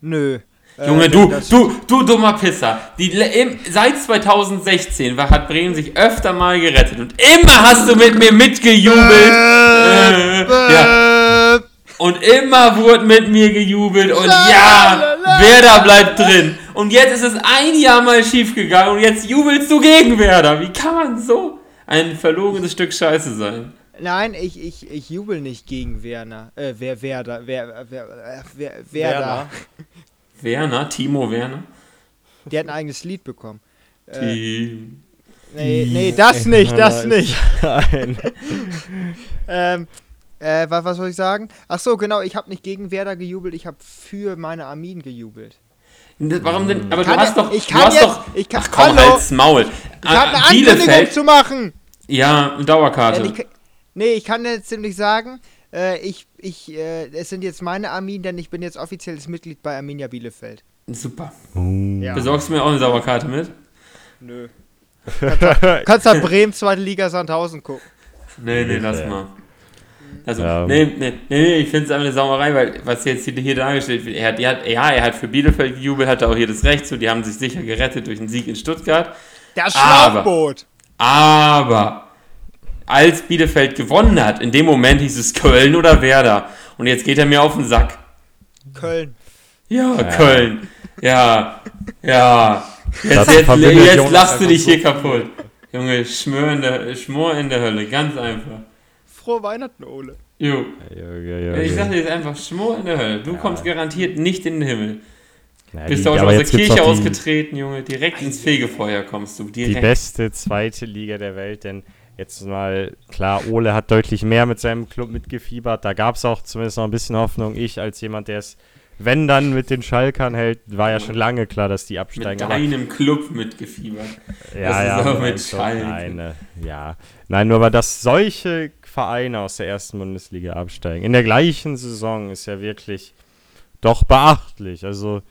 Nö. Äh, Junge, du, das- du, du dummer Pisser. Die, im, seit 2016 war, hat Bremen sich öfter mal gerettet und immer hast du mit mir mitgejubelt. Äh, ja. Äh, Und immer wurde mit mir gejubelt und ja, Werder bleibt drin. Und jetzt ist es ein Jahr mal schief gegangen und jetzt jubelst du gegen Werder. Wie kann man so ein verlogenes Stück Scheiße sein? Nein, ich, ich, ich jubel nicht gegen Werner. Äh, wer, Werder. Wer, wer, äh, wer, Werder. Werner, Timo Werner. Der hat ein eigenes Lied bekommen. Äh, Team. nee, nee, das nicht, das nicht. Nein. Ähm, äh, was, was soll ich sagen? Ach so, genau, ich habe nicht gegen Werder gejubelt, ich habe für meine Armin gejubelt. Warum denn? Aber Kann du hast ja- doch. ich du kann hast jetzt- doch. ich kann- ach komm, Hallo? halt's Maul. Ich habe eine Ah, Ankündigung Bielefeld. zu machen. Ja, Dauerkarte. Denn ich, nee, ich kann jetzt ziemlich sagen, äh, ich, ich, äh, es sind jetzt meine Armin, denn ich bin jetzt offizielles Mitglied bei Arminia Bielefeld. Super. Ja. Besorgst du mir auch eine Dauerkarte mit? Nö. Kannst nach Bremen, zweite Liga Sandhausen gucken. Nee, nee, lass mal. Also, Ja. nee, nee, nee, nee, ich finde es einfach eine Sauerei, weil was jetzt hier, hier dargestellt wird, er hat, er hat, ja, er hat für Bielefeld gejubelt, hat auch hier das Recht zu, die haben sich sicher gerettet durch einen Sieg in Stuttgart. Das Aber- Schlauchboot. Aber als Bielefeld gewonnen hat, in dem Moment hieß es Köln oder Werder. Und jetzt geht er mir auf den Sack. Köln. Ja, Köln. Ja, ja. Jetzt, jetzt, jetzt lachst du dich so hier kaputt. Junge, Schmör in der, Schmor in der Hölle, ganz einfach. Frohe Weihnachten, Ole. Jo. Ja, ja, ja, Ich ja. sag dir jetzt einfach, Schmor in der Hölle. Du kommst garantiert nicht in den Himmel. Ja, Bist die- du auch aus der Kirche die- ausgetreten, Junge. Direkt ins Fegefeuer kommst du. die Direkt. beste zweite Liga der Welt, denn jetzt mal, klar, Ole hat deutlich mehr mit seinem Club mitgefiebert, da gab es auch zumindest noch ein bisschen Hoffnung. Ich als jemand, der es, wenn dann mit den Schalkern hält, war ja schon lange klar, dass die mit absteigen. aber- deinem Club mitgefiebert. ja, das ist ja, auch mit Schalke. Nein, ja. Nein, nur aber dass solche Vereine aus der ersten Bundesliga absteigen, in der gleichen Saison ist ja wirklich doch beachtlich. Also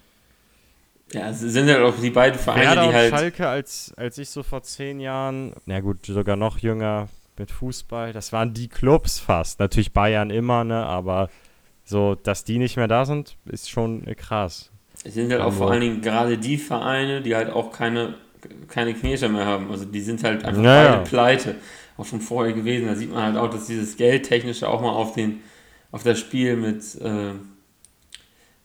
Ja, es sind halt auch die beiden Vereine, Werder die halt. Schalke, als, als ich so vor zehn Jahren, na gut, sogar noch jünger mit Fußball, das waren die Clubs fast. Natürlich Bayern immer, ne, aber so, dass die nicht mehr da sind, ist schon krass. Es sind halt auch Hamburg. vor allen Dingen gerade die Vereine, die halt auch keine, keine Knirscher mehr haben. Also die sind halt einfach Ja, beide pleite. Auch schon vorher gewesen. Da sieht man halt auch, dass dieses Geldtechnische auch mal auf den auf das Spiel mit, äh,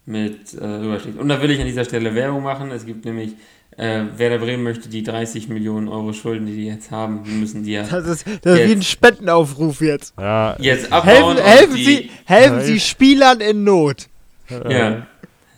mit äh, rüberschlägt. Und da will ich an dieser Stelle Werbung machen. Es gibt nämlich, äh, Werder Bremen möchte die 30 Millionen Euro Schulden, die die jetzt haben, die müssen die ja Das ist, das ist wie ein Spendenaufruf jetzt. Ja, jetzt abbauen. Helfen, helfen, die, Sie, helfen. Sie Spielern in Not. Ja.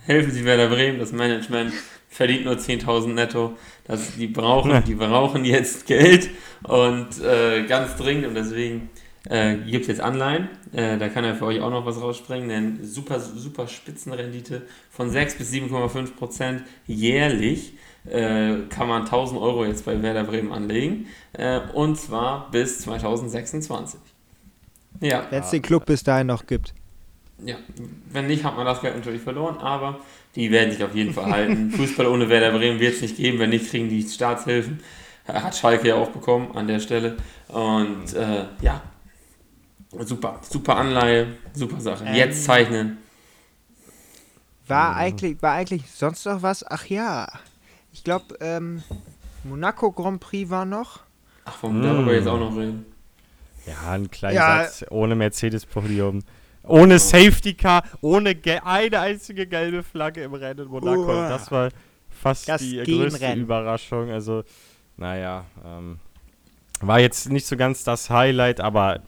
Helfen Sie Werder Bremen, das Management verdient nur 10.000 netto. Das, die, brauchen, die brauchen jetzt Geld und äh, ganz dringend und deswegen äh, gibt es jetzt Anleihen. Äh, da kann er für euch auch noch was rausspringen, denn super, super Spitzenrendite von 6 bis 7,5 Prozent jährlich äh, kann man 1000 Euro jetzt bei Werder Bremen anlegen äh, und zwar bis 2026. Ja, Wenn es den Club bis dahin noch gibt. ja, wenn nicht, hat man das Geld natürlich verloren, aber die werden sich auf jeden Fall halten. Fußball ohne Werder Bremen wird es nicht geben, wenn nicht, kriegen die Staatshilfen. Hat Schalke ja auch bekommen an der Stelle. Und äh, ja, super, super Anleihe, super Sache. Ähm, Jetzt zeichnen. War eigentlich, war eigentlich sonst noch was? Ach ja. Ich glaube, ähm, Monaco Grand Prix war noch. Ach, vom darüber jetzt auch noch reden. Ja, ein kleiner Ja. Satz ohne Mercedes-Podium. Ohne Safety Car, ohne ge eine einzige gelbe Flagge im Rennen in Monaco. Uah. Das war fast Das die Genrennen. größte Überraschung. Also, naja, ähm, war jetzt nicht so ganz das Highlight, aber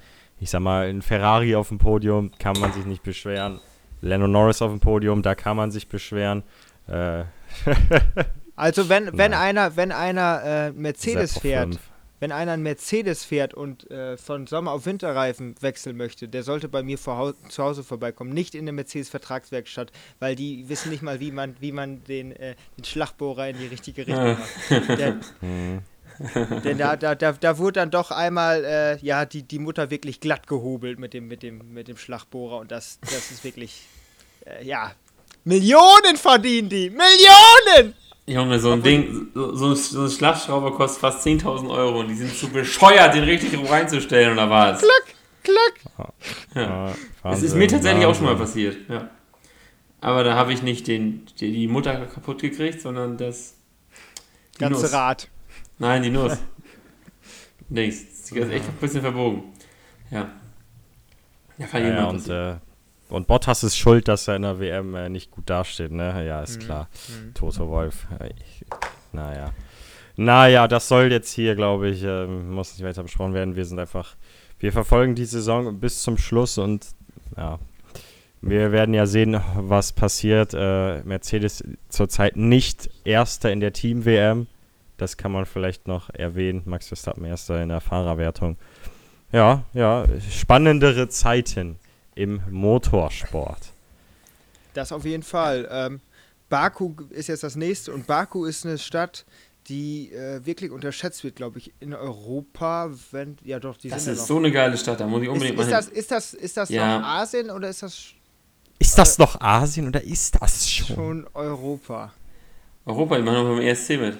ich sag mal, ein Ferrari auf dem Podium kann man sich nicht beschweren. Lando Norris auf dem Podium, da kann man sich beschweren. Äh, Also wenn, wenn einer, wenn einer äh, Mercedes fährt, wenn einer einen Mercedes fährt und äh, von Sommer auf Winterreifen wechseln möchte, der sollte bei mir Hau zu Hause vorbeikommen, nicht in der Mercedes Vertragswerkstatt, weil die wissen nicht mal, wie man, wie man den, äh, den Schlagbohrer in die richtige Richtung macht. Der, Hm. denn da, da, da, da wurde dann doch einmal äh, ja die, die Mutter wirklich glatt gehobelt mit dem, mit dem, mit dem Schlagbohrer und das, das ist wirklich äh, ja Millionen verdienen die! Millionen! Junge, so ein Ding, so, so, ein Schlagschrauber kostet fast 10.000 Euro und die sind zu bescheuert, den richtig reinzustellen, oder was? Klack, klack! Ja, Es ist mir tatsächlich auch schon mal passiert, ja. Aber da habe ich nicht den, die, die Mutter kaputt gekriegt, sondern das. Ganze Nuss. Rad. Nein, die Nuss. Nichts. Die ist echt ein bisschen verbogen. Ja. Ja, kann Ja, jemand ja, und, äh, und Bottas ist schuld, dass er in der WM äh, nicht gut dasteht, ne? Ja, ist klar. Toto Wolf. Äh, Ich, naja. Naja, das soll jetzt hier, glaube ich, ähm, muss nicht weiter besprochen werden. Wir sind einfach, wir verfolgen die Saison bis zum Schluss und ja, wir werden ja sehen, was passiert. Äh, Mercedes zurzeit nicht Erster in der Team-WM. Das kann man vielleicht noch erwähnen. Max Verstappen Erster in der Fahrerwertung. Ja, ja, spannendere Zeiten im Motorsport. Das auf jeden Fall. Ähm, Baku ist jetzt das nächste und Baku ist eine Stadt, die äh, wirklich unterschätzt wird, glaube ich, in Europa. Wenn, ja doch, die Das sind ist ja so eine geile Stadt, da muss ich noch. unbedingt Ist, ist, mal das, hin. ist das, ist das Ja. noch Asien oder ist das Ist das noch Asien oder ist das schon? schon Europa? Europa, die machen auch beim ESC mit.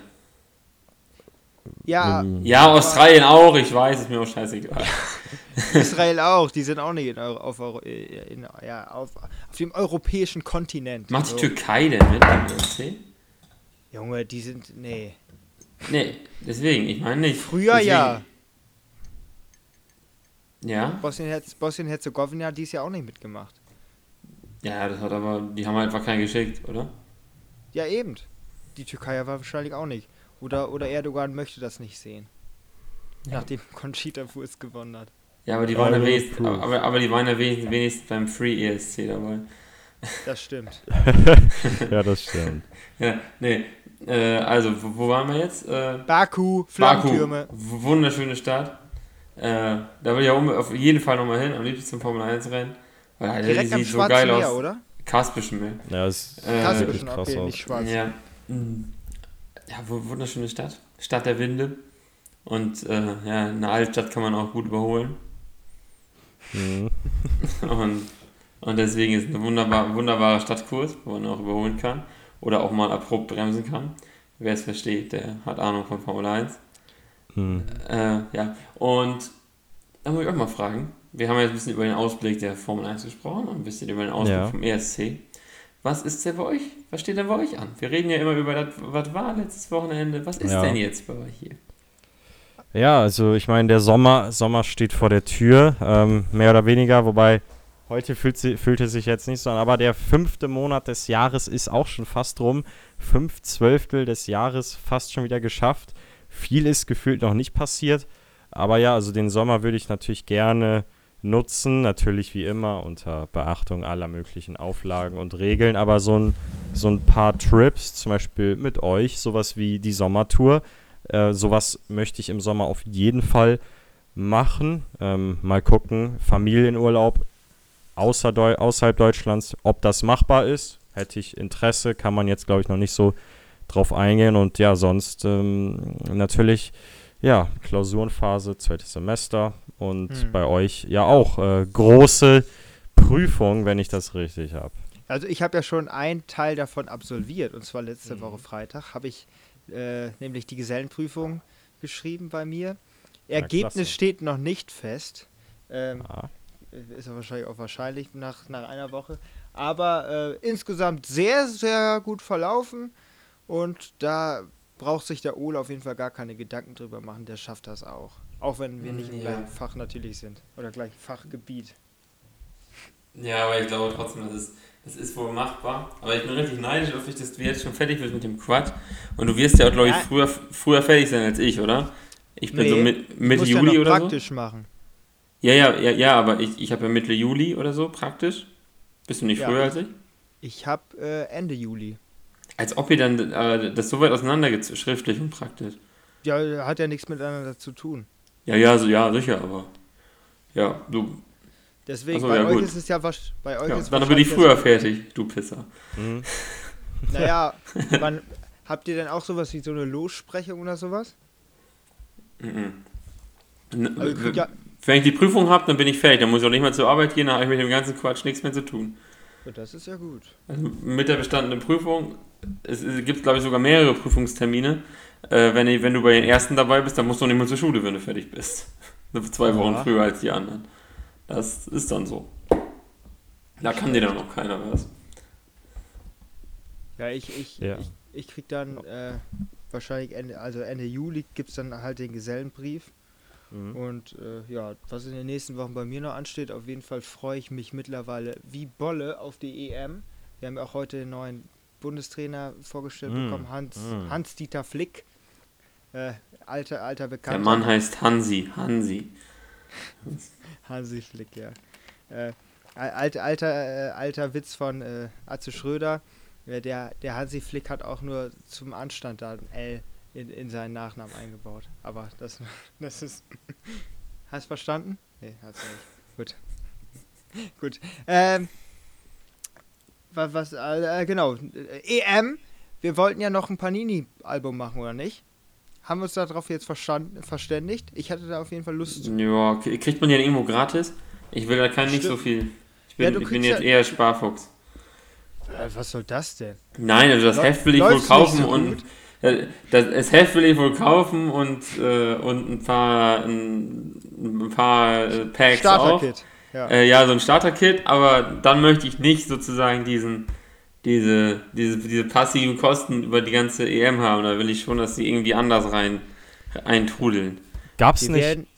Ja, Ja, Australien auch, ich weiß, ist mir auch scheißegal. Israel auch. Die sind auch nicht in, Euro, auf, Euro, äh, in, ja, auf, auf dem europäischen Kontinent. Macht die So. Türkei denn mit beim ESC? Junge, die sind. Nee. Nee, deswegen, ich meine nicht. Früher deswegen, ja. Ja? Bosnien-Herz- Bosnien-Herzegowina hat dies ja auch nicht mitgemacht. Ja, das hat aber, die haben einfach keinen geschickt, oder? Ja, eben. Die Türkei war wahrscheinlich auch nicht. Oder, oder Erdogan möchte das nicht sehen. Ja. Nachdem Conchita Wurst gewonnen hat. Ja, aber die waren ja wenigstens, aber, aber die waren ja wenigstens, wenigstens beim Free ESC dabei. Das stimmt. ja, das stimmt. Ja, nee. Äh, also, wo, wo waren wir jetzt? Äh, Baku, Baku. Flammtürme. W- Wunderschöne Stadt. Äh, da will ich auf jeden Fall nochmal hin, am liebsten zum Formel 1 Rennen. Weil Alter, die Direkt am sieht so Schwarzen geil Meer, aus. oder? Kaspischen Meer. Ja, das Äh, wirklich Kasselbischen, krass okay, aus. nicht schwarz. Ja. Mm. Ja, wu- wunderschöne Stadt. Stadt der Winde. Und äh, ja, eine Altstadt kann man auch gut überholen. Mhm. Und, und deswegen ist es ein wunderbar, wunderbarer Stadtkurs, wo man auch überholen kann. Oder auch mal abrupt bremsen kann. Wer es versteht, der hat Ahnung von Formel 1. Mhm. Äh, ja, und da muss ich auch mal fragen. Wir haben jetzt ein bisschen über den Ausblick der Formel 1 gesprochen und ein bisschen über den Ausblick Ja. vom ESC. Was ist denn bei euch? Was steht denn bei euch an? Wir reden ja immer über das, was war letztes Wochenende. Was ist Ja. denn jetzt bei euch hier? Ja, also ich meine, der Sommer, Sommer steht vor der Tür, ähm, mehr oder weniger, wobei heute fühlt, sie, fühlt es sich jetzt nicht so an, aber der fünfte Monat des Jahres ist auch schon fast rum. Fünf Zwölftel des Jahres fast schon wieder geschafft. Viel ist gefühlt noch nicht passiert, aber ja, also den Sommer würde ich natürlich gerne nutzen. Natürlich wie immer unter Beachtung aller möglichen Auflagen und Regeln. Aber so ein, so ein paar Trips, zum Beispiel mit euch, sowas wie die Sommertour, äh, sowas möchte ich im Sommer auf jeden Fall machen. Ähm, mal gucken, Familienurlaub außer Deu außerhalb Deutschlands, ob das machbar ist. Hätte ich Interesse, kann man jetzt, glaube ich, noch nicht so drauf eingehen. Und ja, sonst ähm, natürlich, ja, Klausurenphase, zweites Semester und Hm. bei euch ja auch äh, große Prüfung, wenn ich das richtig habe. Also ich habe ja schon einen Teil davon absolviert und zwar letzte Mhm. Woche Freitag habe ich äh, nämlich die Gesellenprüfung geschrieben bei mir. Ergebnis klasse. steht noch nicht fest. Ähm, Ah, ist ja wahrscheinlich auch wahrscheinlich nach, nach einer Woche. Aber äh, insgesamt sehr, sehr gut verlaufen und da braucht sich der Ole auf jeden Fall gar keine Gedanken drüber machen, der schafft das auch. Auch wenn wir nicht im Ja. gleichen Fach natürlich sind oder gleichen Fachgebiet. Ja, aber ich glaube trotzdem, das ist, das ist wohl machbar. Aber ich bin richtig neidisch auf dich, dass du jetzt schon fertig bist mit dem Quad. Und du wirst ja auch, glaube ich, früher, früher fertig sein als ich, oder? Ich bin so Nee, mit, Ich Mitte Juli ja oder so. praktisch machen. Ja, ja, ja, ja, aber ich, ich habe ja Mitte Juli oder so praktisch. Bist du nicht Ja. früher als ich? Ich habe äh, Ende Juli. Als ob ihr dann äh, das so weit auseinander geht, schriftlich und praktisch. Ja, hat ja nichts miteinander zu tun. Ja, ja, so, ja, sicher, aber. Ja, du. Deswegen, so, bei ja, euch gut. ist es ja wahrsch- bei euch Ja, ist dann bin ich früher fertig, du Pisser. hm. Naja, wann, habt ihr denn auch sowas wie so eine Lossprechung oder sowas? Mhm. N- Also, ja, Wenn ich die Prüfung habe, dann bin ich fertig. Dann muss ich auch nicht mehr zur Arbeit gehen, dann habe ich mit dem ganzen Quatsch nichts mehr zu tun. Das ist ja gut. Also mit der bestandenen Prüfung, es, es gibt, glaube ich, sogar mehrere Prüfungstermine. Äh, wenn, du bei den ersten dabei bist, dann musst du nicht mehr zur Schule, wenn du fertig bist. Zwei Wochen Ja. früher als die anderen. Das ist dann so. Da kann dir dann auch keiner was. Ja, ich, ich, Ja. ich, ich krieg dann äh, wahrscheinlich Ende, also Ende Juli gibt es dann halt den Gesellenbrief. Mhm. Und äh, ja, was in den nächsten Wochen bei mir noch ansteht, auf jeden Fall freue ich mich mittlerweile wie Bolle auf die EM. Wir haben ja auch heute den neuen Bundestrainer vorgestellt Mm, bekommen, Hans, mm. Hans-Dieter Flick. Äh, alter, alter Der Bekannter. Mann heißt Hansi. Hansi. Hansi Flick, ja. Äh, alter, alter, äh, alter Witz von äh, Atze Schröder. Ja, der, der Hansi Flick hat auch nur zum Anstand da ein L in, in seinen Nachnamen eingebaut. Aber das, das ist. Hast verstanden? Nee, hast du nicht. Gut. Gut. Ähm, was, was äh, genau. Äh, EM. Wir wollten ja noch ein Panini-Album machen, oder nicht? Haben wir uns darauf jetzt verstanden, verständigt? Ich hatte da auf jeden Fall Lust. Ja, kriegt man ja irgendwo gratis? Ich will da kein nicht so viel. Ich bin, Ja, ich bin jetzt ja- eher Sparfuchs. Äh, was soll das denn? Nein, also das Läu- Heft will ich wohl kaufen so und gut? Das, das Heft will ich wohl kaufen und, äh, und ein paar ein, ein paar äh, Packs auch. Starter-Kit. Ja. Äh, ja, so ein Starter-Kit, aber dann möchte ich nicht sozusagen diesen diese, diese, diese passiven Kosten über die ganze EM haben. Da will ich schon, dass sie irgendwie anders rein eintrudeln. Gab's Wir nicht,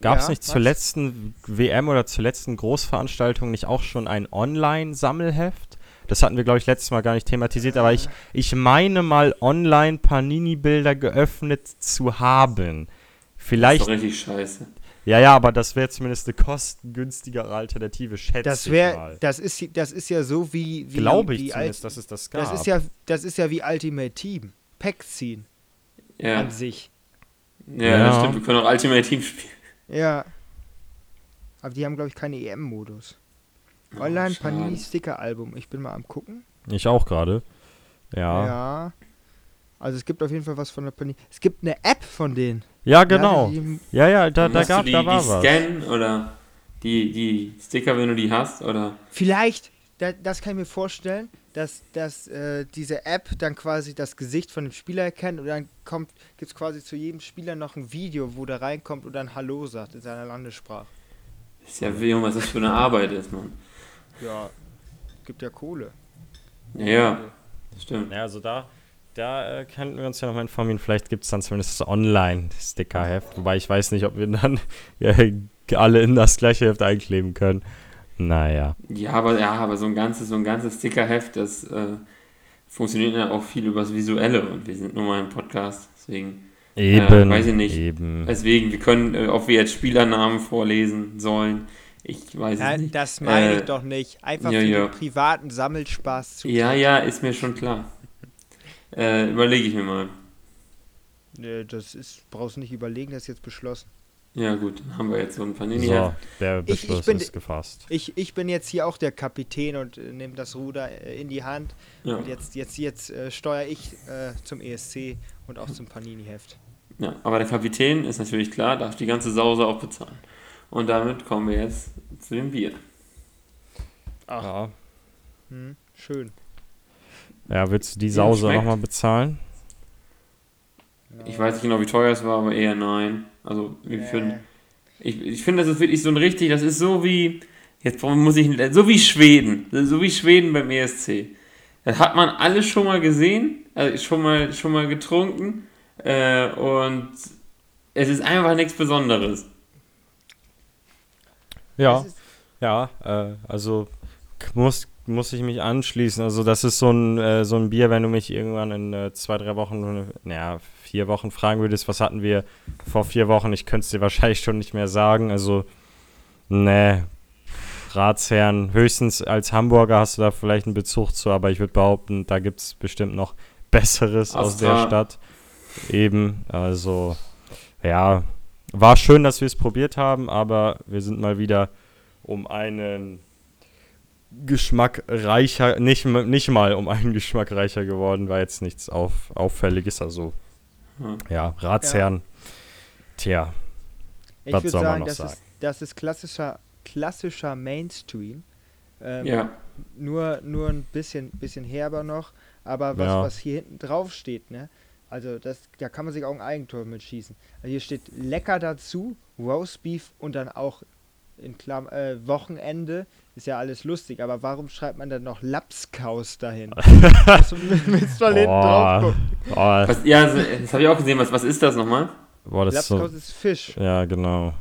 gab's Ja, nicht was? zur letzten WM oder zur letzten Großveranstaltung nicht auch schon ein Online-Sammelheft? Das hatten wir, glaube ich, letztes Mal gar nicht thematisiert, aber ich, ich meine mal online Panini-Bilder geöffnet zu haben. Das ist Vielleicht, doch richtig scheiße. ja, ja, aber das wäre zumindest eine kostengünstigere Alternative, schätze Das ich wäre, mal. das ist, das ist ja so wie, wie Glaube ich wie zumindest, dass es das gab. das ist ja, das ist ja wie Ultimate Team, Pack ziehen Ja, an sich. ja, Ja. das stimmt. Wir können auch Ultimate Team spielen. Ja. Aber die haben glaube ich keine EM-Modus. Online. Panini Sticker Album. Ich bin mal am gucken. ich auch gerade. Ja. ja. Also es gibt auf jeden Fall was von der Panini. Es gibt eine App von denen. genau. Ja, die, Ja, ja, da, da gab, die, da war die was. scannen oder die, die Sticker, wenn du die hast? Oder Vielleicht, da, das kann ich mir vorstellen, dass, dass äh, diese App dann quasi das Gesicht von dem Spieler erkennt und dann kommt, gibt es quasi zu jedem Spieler noch ein Video, wo der reinkommt und dann Hallo sagt in seiner Landessprache. ist ja weh, was das für eine Arbeit ist, Mann. Ja, gibt ja Kohle. Ja, stimmt. Ja, also da, da äh, könnten wir uns ja nochmal informieren. Vielleicht gibt es dann zumindest das Online-Sticker-Heft. Wobei ich weiß nicht, ob wir dann ja, alle in das gleiche Heft einkleben können. Naja. Ja, aber ja, aber so ein ganzes, so ein ganzes Stickerheft, das äh, funktioniert ja auch viel übers Visuelle und wir sind nur mal im Podcast, deswegen. Eben. weiß ich nicht. Eben. Deswegen, wir können, äh, ob wir jetzt Spielernamen vorlesen sollen, Ich weiß es Nein, nicht. das meine Äh, ich doch nicht. Einfach ja, für ja. den privaten Sammelspaß zu. Ja, ja, ist mir schon klar. Äh, Überlege ich mir mal. Nee, das ist, brauchst du nicht überlegen, das ist jetzt beschlossen. Ja, gut, dann haben wir jetzt so ein Panini. So, der Ich- ich Beschluss bin- ist gefasst. Ich, ich bin jetzt hier auch der Kapitän und äh, nehme das Ruder äh, in die Hand. Ja. Und jetzt, jetzt, jetzt äh, steuere ich äh, zum ESC und auch zum Panini-Heft. ja, aber der Kapitän ist natürlich klar, darf die ganze Sause auch bezahlen. Und damit kommen wir jetzt zu dem Bier. Ja. Hm, schön. ja, willst du die Ja, Sause nochmal bezahlen? Ich weiß nicht genau, wie teuer es war, aber eher nein. Also, ich Äh, finde, ich, ich finde, das ist wirklich so ein richtig, das ist so wie, jetzt muss ich, so wie Schweden, so wie Schweden beim ESC. Das hat man alles schon mal gesehen, also schon mal, schon mal getrunken äh, und es ist einfach nichts Besonderes. Ja, ja, äh, also muss, muss ich mich anschließen. Also das ist so ein, äh, so ein Bier, wenn du mich irgendwann in äh, zwei, drei Wochen, naja, vier Wochen fragen würdest, was hatten wir vor vier Wochen, ich könnte es dir wahrscheinlich schon nicht mehr sagen. Also, ne, Ratsherren, höchstens als Hamburger hast du da vielleicht einen Bezug zu, aber ich würde behaupten, da gibt es bestimmt noch Besseres aus der Astra. Stadt. Eben, also, ja, war schön, dass wir es probiert haben, aber wir sind mal wieder um einen Geschmack reicher, nicht, nicht mal um einen Geschmack reicher geworden, war jetzt nichts auf, Auffälliges, also, Ja. ja, Ratsherren, tja, Ich Was würde soll man sagen, noch das sagen? ist, das ist klassischer, klassischer Mainstream. Ähm, Ja, nur, nur ein bisschen, bisschen herber noch. Aber was, Ja. was hier hinten drauf steht, ne? Also das, da kann man sich auch ein Eigentor mitschießen. Also hier steht lecker dazu, Roastbeef und dann auch in Klam äh, Wochenende. Ist ja alles lustig, aber warum schreibt man dann noch Lapskaus dahin? das willst du mal hinten drauf gucken. was, ja das, das habe ich auch gesehen. Was, was ist das nochmal? boah, das ist Lapskaus so, ist Fisch. ja, genau.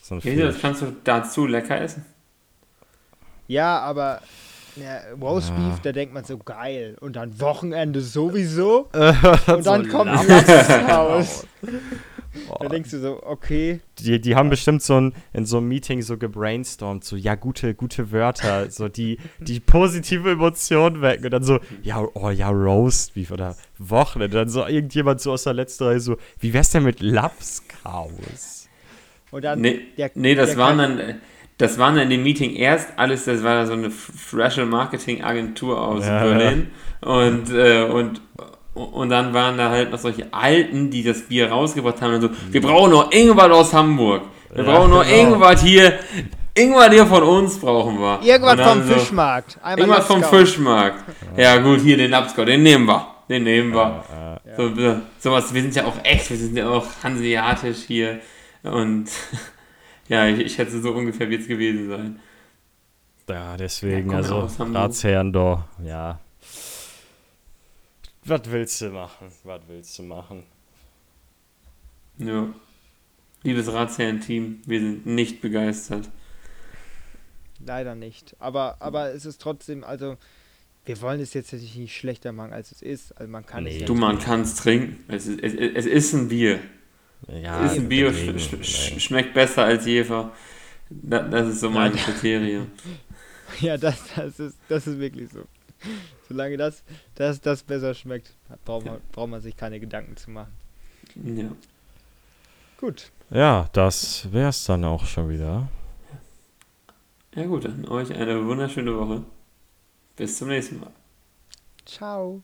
So ein Das Fisch. kannst du dazu lecker essen. Ja, aber ja, Roastbeef, da denkt man so geil. Und dann Wochenende sowieso. Und dann kommt Lapskaus. Da denkst du so, okay. die, die haben bestimmt so ein, in so einem Meeting so gebrainstormt, so, ja, gute, gute Wörter, so die, die positive Emotion wecken und dann so, ja, oh ja, Roastbeef oder Wochenende, dann so irgendjemand so aus der letzten Reihe so, wie wär's denn mit Lapskaus? Und dann Nee, der, nee das waren dann, das waren dann in dem Meeting erst alles, das war so eine Fresh Marketing Agentur aus Ja, Berlin und, äh, und, und dann waren da halt noch solche Alten, die das Bier rausgebracht haben und so, wir brauchen noch irgendwas aus Hamburg. Wir Ja, brauchen noch genau. irgendwas hier, irgendwas hier von uns brauchen wir. Irgendwas vom so, Fischmarkt. Einmal Irgendwas vom. Fischmarkt. Ja gut, hier den Lapskau, den nehmen wir. Den nehmen wir. So, so, sowas, wir sind ja auch echt, wir sind ja auch hanseatisch hier. Und ja, ich, ich schätze, so ungefähr wird es gewesen sein. ja, deswegen, Ja, also. Ratsherren, doch, ja. Was willst du machen? Was willst du machen? Ja. Liebes Ratsherren-Team, wir sind nicht begeistert. Leider nicht. Aber, aber es ist trotzdem, also, wir wollen es jetzt natürlich nicht schlechter machen, als es ist. Also man kann Nee. es ja Du, man kann es trinken. Es ist, es, es ist ein Bier. Ja, es ist ein Bier, deswegen, sch, sch, schmeckt besser als Jefer. Da, das ist so mein Kriterium. Ja, das, das, ist, das ist wirklich so. Solange das, das, das besser schmeckt, braucht man, braucht man sich keine Gedanken zu machen. Ja. Gut. Ja, das wär's dann auch schon wieder. ja gut, dann euch eine wunderschöne Woche. Bis zum nächsten Mal. Ciao.